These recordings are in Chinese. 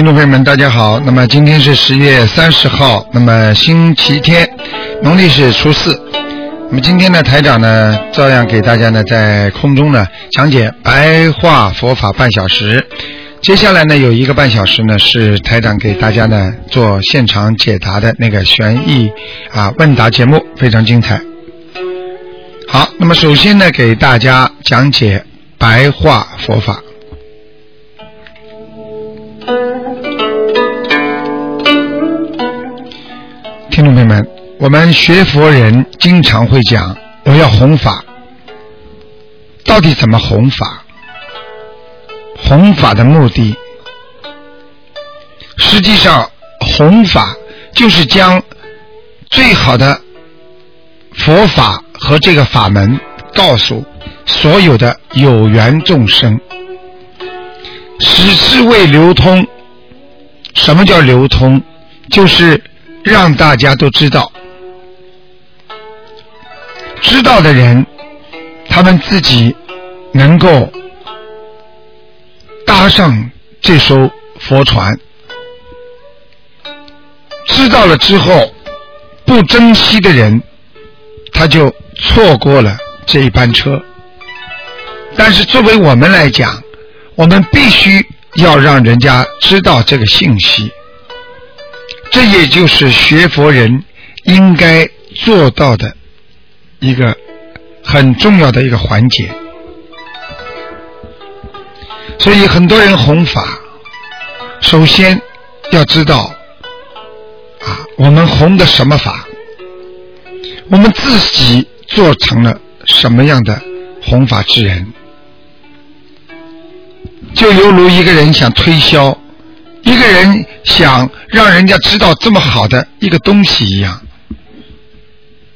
听众朋友们，大家好。那么今天是十月三十号，那么星期天，农历是初四。那么今天呢，台长呢照样给大家呢在空中呢讲解白话佛法半小时。接下来呢有一个半小时呢是台长给大家呢做现场解答的那个悬疑啊问答节目，非常精彩。好，那么首先呢给大家讲解白话佛法。听众朋友们，我们学佛人经常会讲我要弘法，到底怎么弘法？弘法的目的，实际上弘法就是将最好的佛法和这个法门告诉所有的有缘众生，使之为流通。什么叫流通？就是让大家都知道，知道的人，他们自己能够搭上这艘佛船，知道了之后，不珍惜的人，他就错过了这一班车。但是作为我们来讲，我们必须要让人家知道这个信息。这也就是学佛人应该做到的一个很重要的一个环节。所以很多人弘法，首先要知道啊，我们弘的什么法，我们自己做成了什么样的弘法之人，就犹如一个人想推销。一个人想让人家知道这么好的一个东西一样，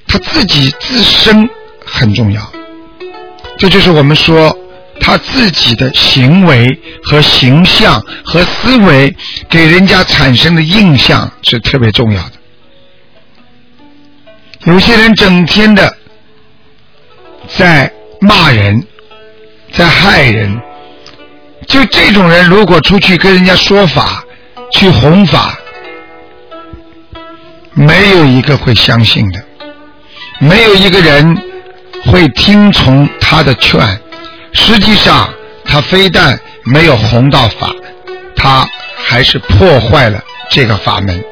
他自己自身很重要。这就是我们说他自己的行为和形象和思维给人家产生的印象是特别重要的。有些人整天的在骂人，在害人。就这种人，如果出去跟人家说法、去弘法，没有一个会相信的，没有一个人会听从他的劝。实际上，他非但没有弘到法，他还是破坏了这个法门。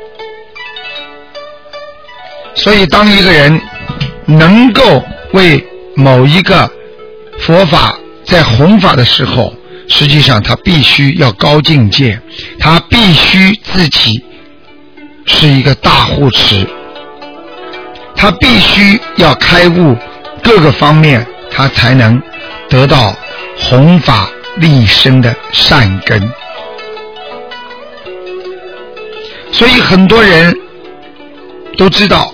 所以，当一个人能够为某一个佛法在弘法的时候，实际上，他必须要高境界，他必须自己是一个大护持，他必须要开悟各个方面，他才能得到弘法立身的善根。所以很多人都知道，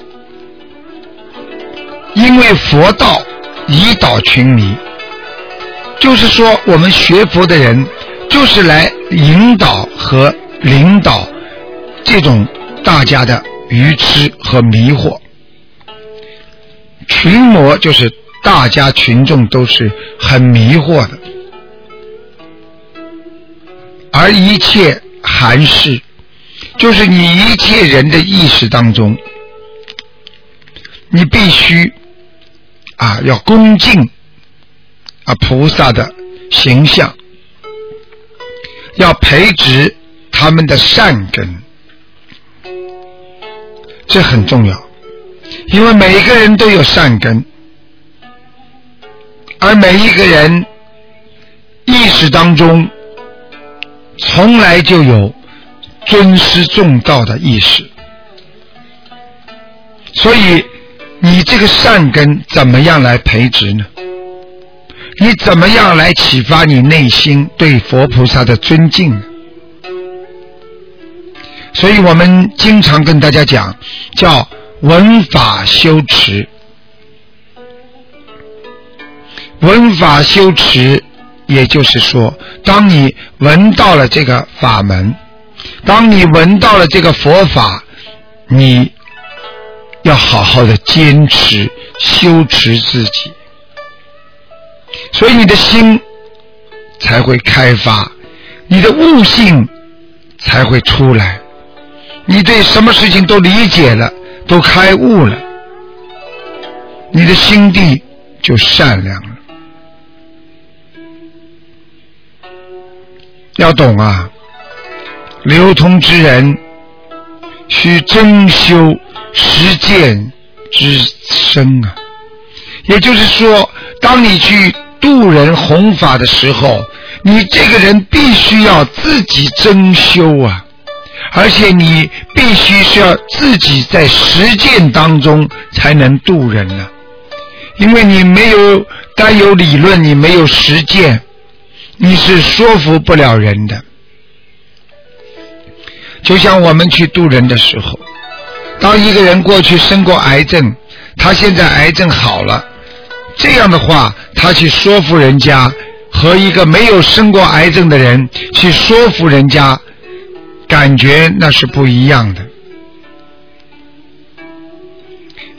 因为佛道以导群迷。就是说，我们学佛的人，就是来引导和领导这种大家的愚痴和迷惑。群魔就是大家群众都是很迷惑的，而一切含事，就是你一切人的意识当中，你必须啊要恭敬。啊，菩萨的形象要培植他们的善根，这很重要，因为每一个人都有善根，而每一个人意识当中，从来就有尊师重道的意识，所以你这个善根怎么样来培植呢？你怎么样来启发你内心对佛菩萨的尊敬呢？所以我们经常跟大家讲，叫闻法修持。闻法修持，也就是说，当你闻到了这个法门，当你闻到了这个佛法，你要好好的坚持修持自己，所以你的心才会开发，你的悟性才会出来，你对什么事情都理解了，都开悟了，你的心地就善良了。要懂啊，流通之人需真修实践之身啊。也就是说，当你去度人弘法的时候，你这个人必须要自己真修啊，而且你必须是要自己在实践当中才能渡人呢，因为你没有单有理论，你没有实践。你是说服不了人的，就像我们去渡人的时候，当一个人过去生过癌症，他现在癌症好了，这样的话，他去说服人家，和一个没有生过癌症的人去说服人家，感觉那是不一样的。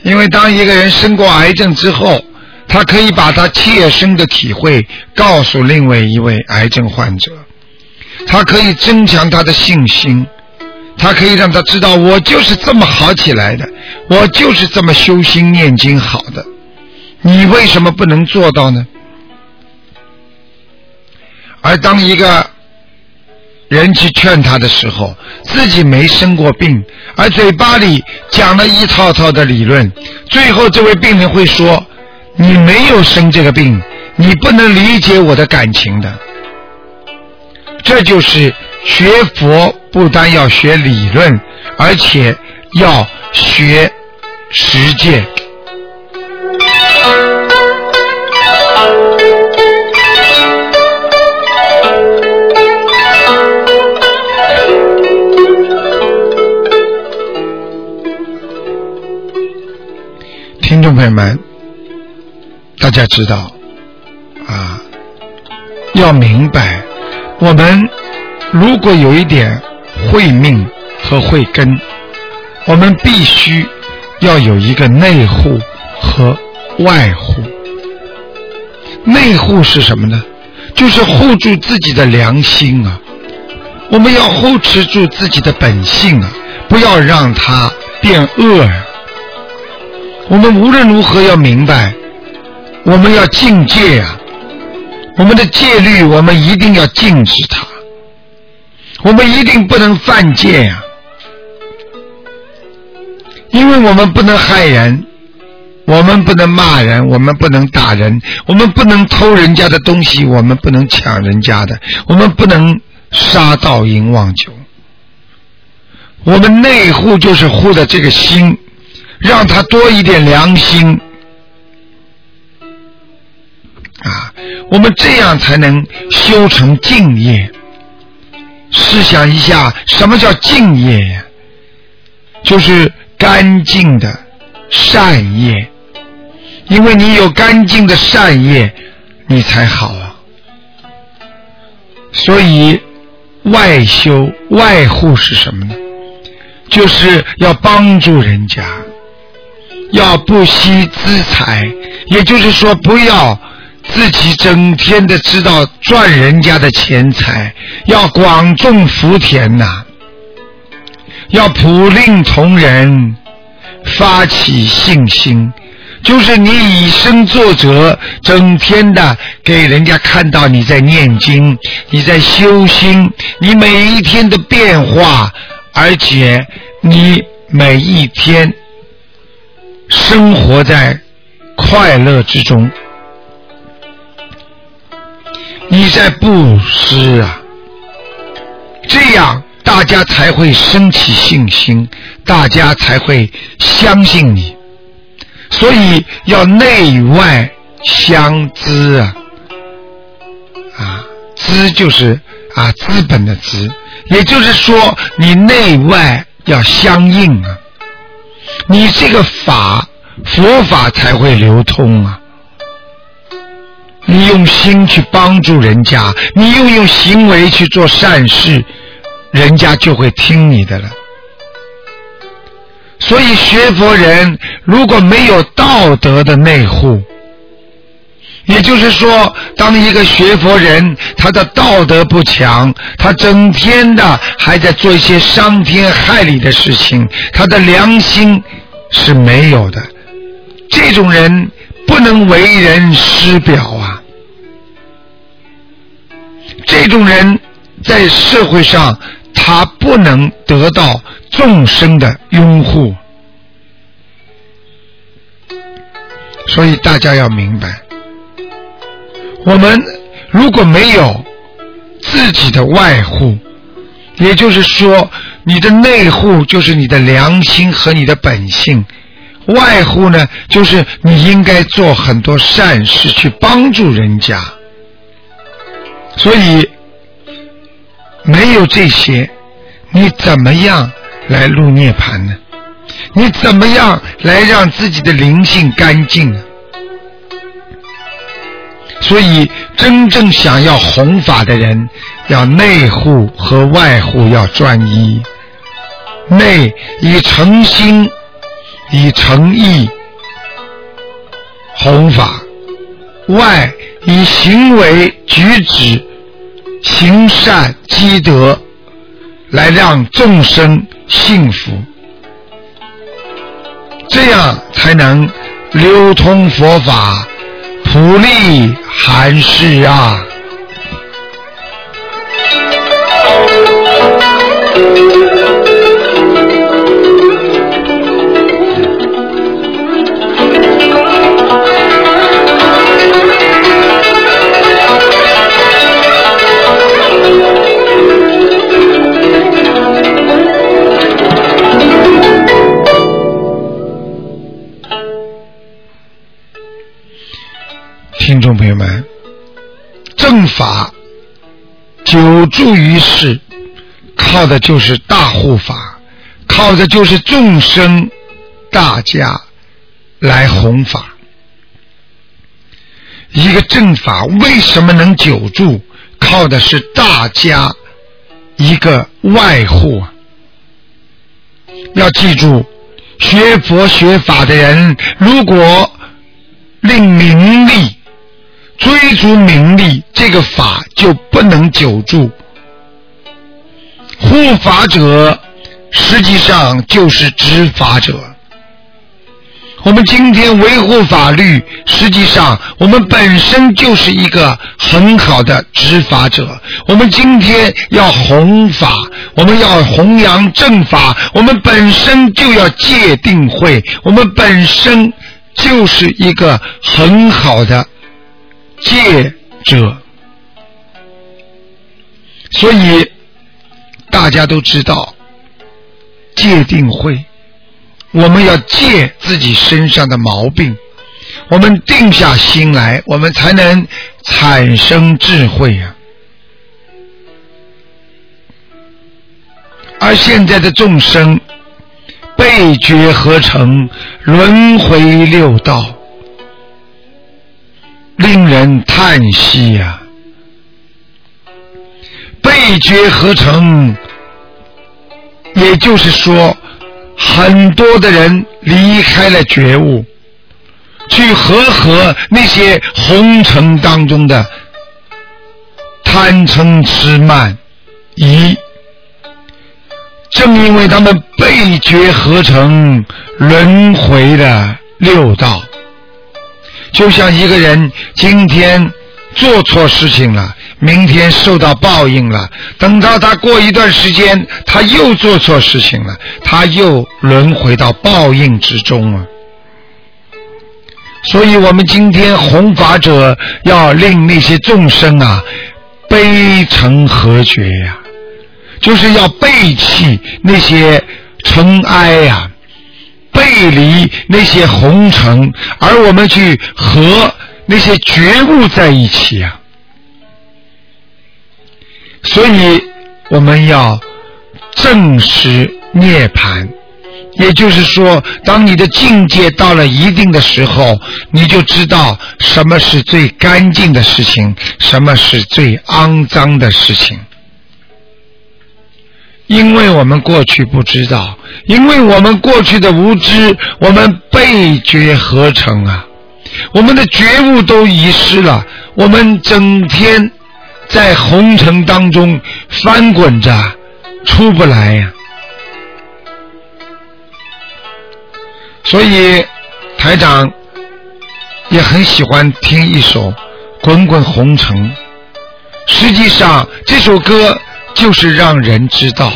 因为当一个人生过癌症之后，他可以把他切身的体会告诉另外一位癌症患者，他可以增强他的信心，他可以让他知道我就是这么好起来的，我就是这么修心念经好的，你为什么不能做到呢？而当一个人去劝他的时候，自己没生过病，而嘴巴里讲了一套套的理论，最后这位病人会说。你没有生这个病，你不能理解我的感情的。这就是学佛，不单要学理论，而且要学实践。朋友们。大家知道，啊，要明白，我们如果有一点慧命和慧根，我们必须要有一个内护和外护。内护是什么呢？就是护住自己的良心啊！我们要护持住自己的本性啊，不要让它变恶啊！我们无论如何要明白。我们要境戒呀，我们的戒律，我们一定要禁止它，我们一定不能犯戒呀，因为我们不能害人，我们不能骂人，我们不能打人，我们不能偷人家的东西，我们不能抢人家的，我们不能杀盗淫妄酒，我们内护就是护的这个心，让他多一点良心。啊，我们这样才能修成敬业。试想一下，什么叫敬业呀？就是干净的善业。因为你有干净的善业，你才好啊。所以外修外护是什么呢？就是要帮助人家，要不惜资财，也就是说不要。自己整天的知道赚人家的钱财，要广种福田呐，要普令同仁，发起信心，就是你以身作则，整天的给人家看到你在念经，你在修心，你每一天的变化，而且你每一天生活在快乐之中。你在布施啊，这样大家才会升起信心，大家才会相信你。所以要内外相资啊，啊，资就是啊资本的资，也就是说你内外要相应啊，你这个法佛法才会流通啊。你用心去帮助人家，你又用行为去做善事，人家就会听你的了。所以学佛人如果没有道德的内护，也就是说，当一个学佛人他的道德不强，他整天的还在做一些伤天害理的事情，他的良心是没有的。这种人不能为人师表啊。这种人在社会上，他不能得到众生的拥护，所以大家要明白，我们如果没有自己的外护，也就是说，你的内护就是你的良心和你的本性，外护呢，就是你应该做很多善事去帮助人家。所以，没有这些，你怎么样来入涅盘呢？你怎么样来让自己的灵性干净呢？所以，真正想要弘法的人，要内护和外护要专一。内以诚心、以诚意弘法，外以行为举止。行善积德，来让众生幸福，这样才能流通佛法，普利寒士啊。听众朋友们，正法久住于世，靠的就是大护法，靠的就是众生大家来弘法。一个正法为什么能久住？靠的是大家一个外护！要记住，学佛学法的人，如果令名利。追逐名利，这个法就不能久住。护法者实际上就是执法者。我们今天维护法律，实际上我们本身就是一个很好的执法者。我们今天要弘法，我们要弘扬正法，我们本身就要戒定慧，我们本身就是一个很好的。戒者，所以大家都知道戒定慧，我们要戒自己身上的毛病，我们定下心来，我们才能产生智慧呀。而现在的众生背觉合成，轮回六道。令人叹息呀！被觉合成，也就是说，很多的人离开了觉悟，去和合那些红尘当中的贪嗔痴慢疑，正因为他们被觉合成，轮回了六道。就像一个人今天做错事情了，明天受到报应了，等到他过一段时间，他又做错事情了，他又轮回到报应之中啊。所以我们今天弘法者要令那些众生啊悲成何绝呀、就是要背弃那些尘埃呀、背离那些红尘，而我们去和那些觉悟在一起啊。所以我们要正视涅槃，也就是说，当你的境界到了一定的时候，你就知道什么是最干净的事情，什么是最肮脏的事情。因为我们过去不知道，因为我们过去的无知，我们被觉合成啊，我们的觉悟都遗失了，我们整天在红尘当中翻滚着，出不来呀、所以台长也很喜欢听一首《滚滚红尘》。实际上，这首歌就是让人知道，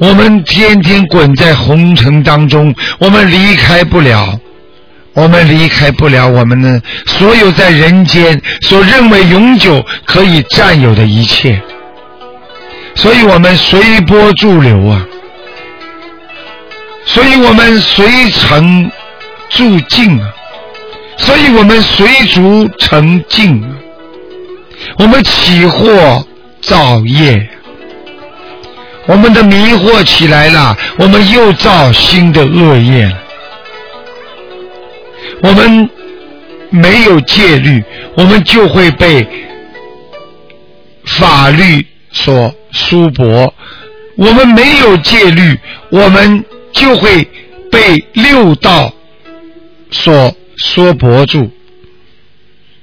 我们天天滚在红尘当中，我们离开不了，我们离开不了我们的所有在人间所认为永久可以占有的一切，所以我们随波逐流啊，所以我们随尘逐境啊，所以我们随逐成境啊。我们起惑造业，我们的迷惑起来了，我们又造新的恶业了。我们没有戒律，我们就会被法律所束缚；我们没有戒律，我们就会被六道所束缚住。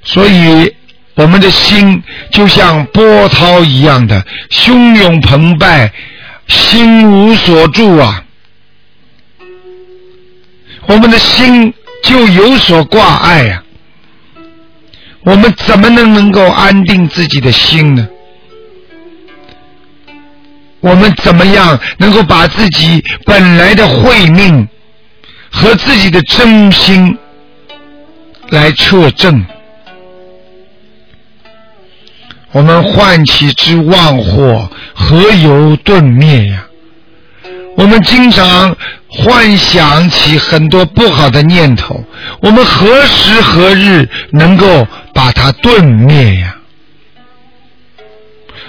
所以。我们的心就像波涛一样的汹涌澎湃，心无所住啊！我们的心就有所挂碍啊！我们怎么能能够安定自己的心呢？我们怎么样能够把自己本来的慧命和自己的真心来测证？我们唤起之妄惑，何由顿灭呀？我们经常幻想起很多不好的念头，我们何时何日能够把它顿灭呀？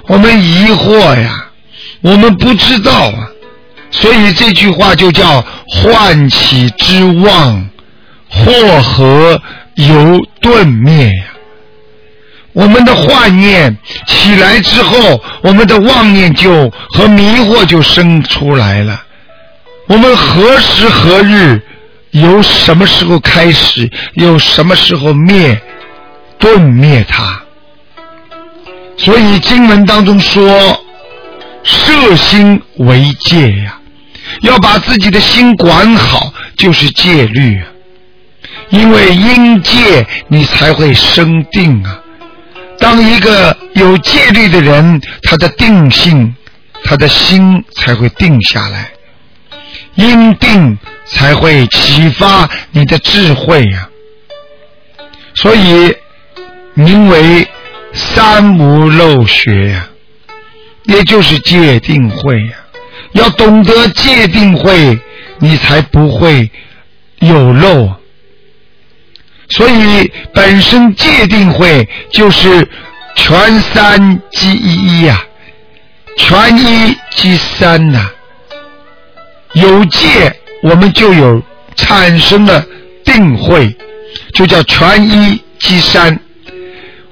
我们疑惑呀，我们不知道啊，所以这句话就叫唤起之妄，或何由顿灭呀？我们的幻念起来之后，我们的妄念就和迷惑就生出来了。我们何时何日，由什么时候开始，由什么时候灭，顿灭它。所以经文当中说，摄心为戒呀，要把自己的心管好，就是戒律啊。因为因戒，你才会生定啊。当一个有戒律的人，他的定性，他的心才会定下来，因定才会启发你的智慧呀、所以名为三无漏学呀、也就是戒定慧呀、要懂得戒定慧，你才不会有漏。所以本身界定会就是全三即一一呀、全一即三呐、有界，我们就有产生了定会，就叫全一即三。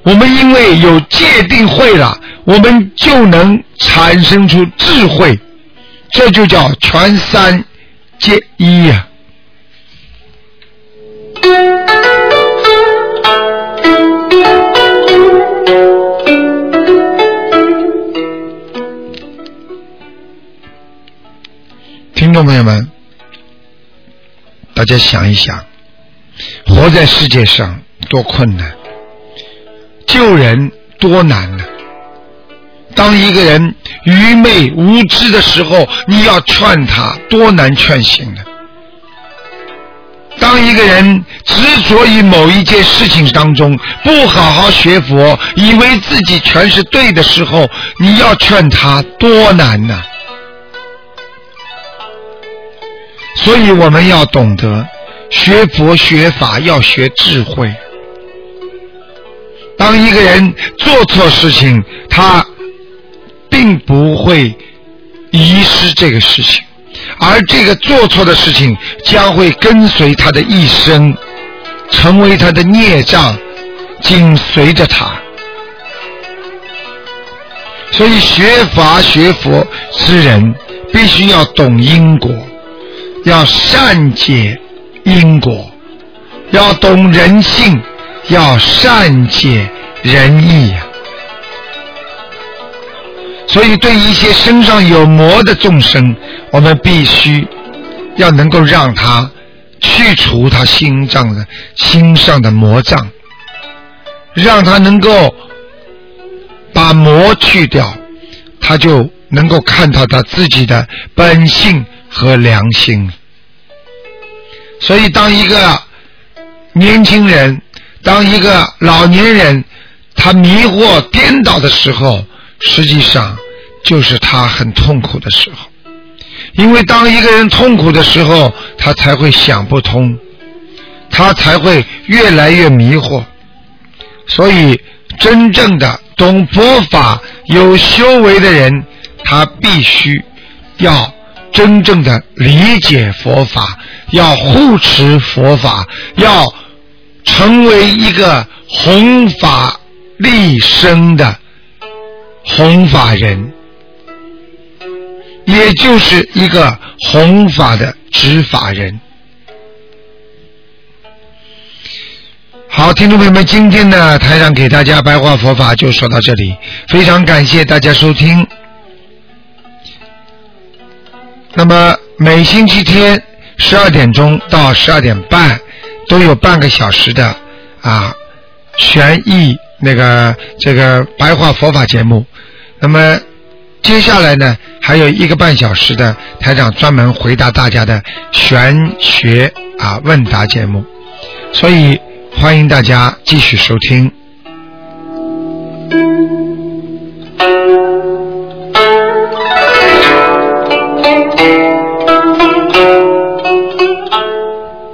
我们因为有界定会了，我们就能产生出智慧，这就叫全三皆一呀、听众朋友们，大家想一想，活在世界上多困难，救人多难呢、当一个人愚昧无知的时候，你要劝他，多难劝醒呢？当一个人执着于某一件事情当中，不好好学佛，以为自己全是对的时候，你要劝他多难呐！所以我们要懂得学佛学法要学智慧。当一个人做错事情，他并不会遗失这个事情。而这个做错的事情将会跟随他的一生，成为他的孽障，紧随着他。所以学法学佛之人必须要懂因果，要善解因果，要懂人性，要善解人意呀。所以，对一些身上有魔的众生，我们必须要能够让他去除他心脏的心上的魔障，让他能够把魔去掉，他就能够看到他自己的本性和良心。所以，当一个年轻人，当一个老年人，他迷惑颠倒的时候，实际上。就是他很痛苦的时候，因为当一个人痛苦的时候，他才会想不通，他才会越来越迷惑。所以，真正的懂佛法、有修为的人，他必须要真正的理解佛法，要护持佛法，要成为一个弘法立身的弘法人。也就是一个弘法的执法人。好，听众朋友们，今天呢，台上给大家白话佛法就说到这里，非常感谢大家收听。那么每星期天十二点钟到十二点半都有半个小时的啊权益那个这个白话佛法节目。那么接下来呢？还有一个半小时的台长专门回答大家的玄学啊问答节目，所以欢迎大家继续收听。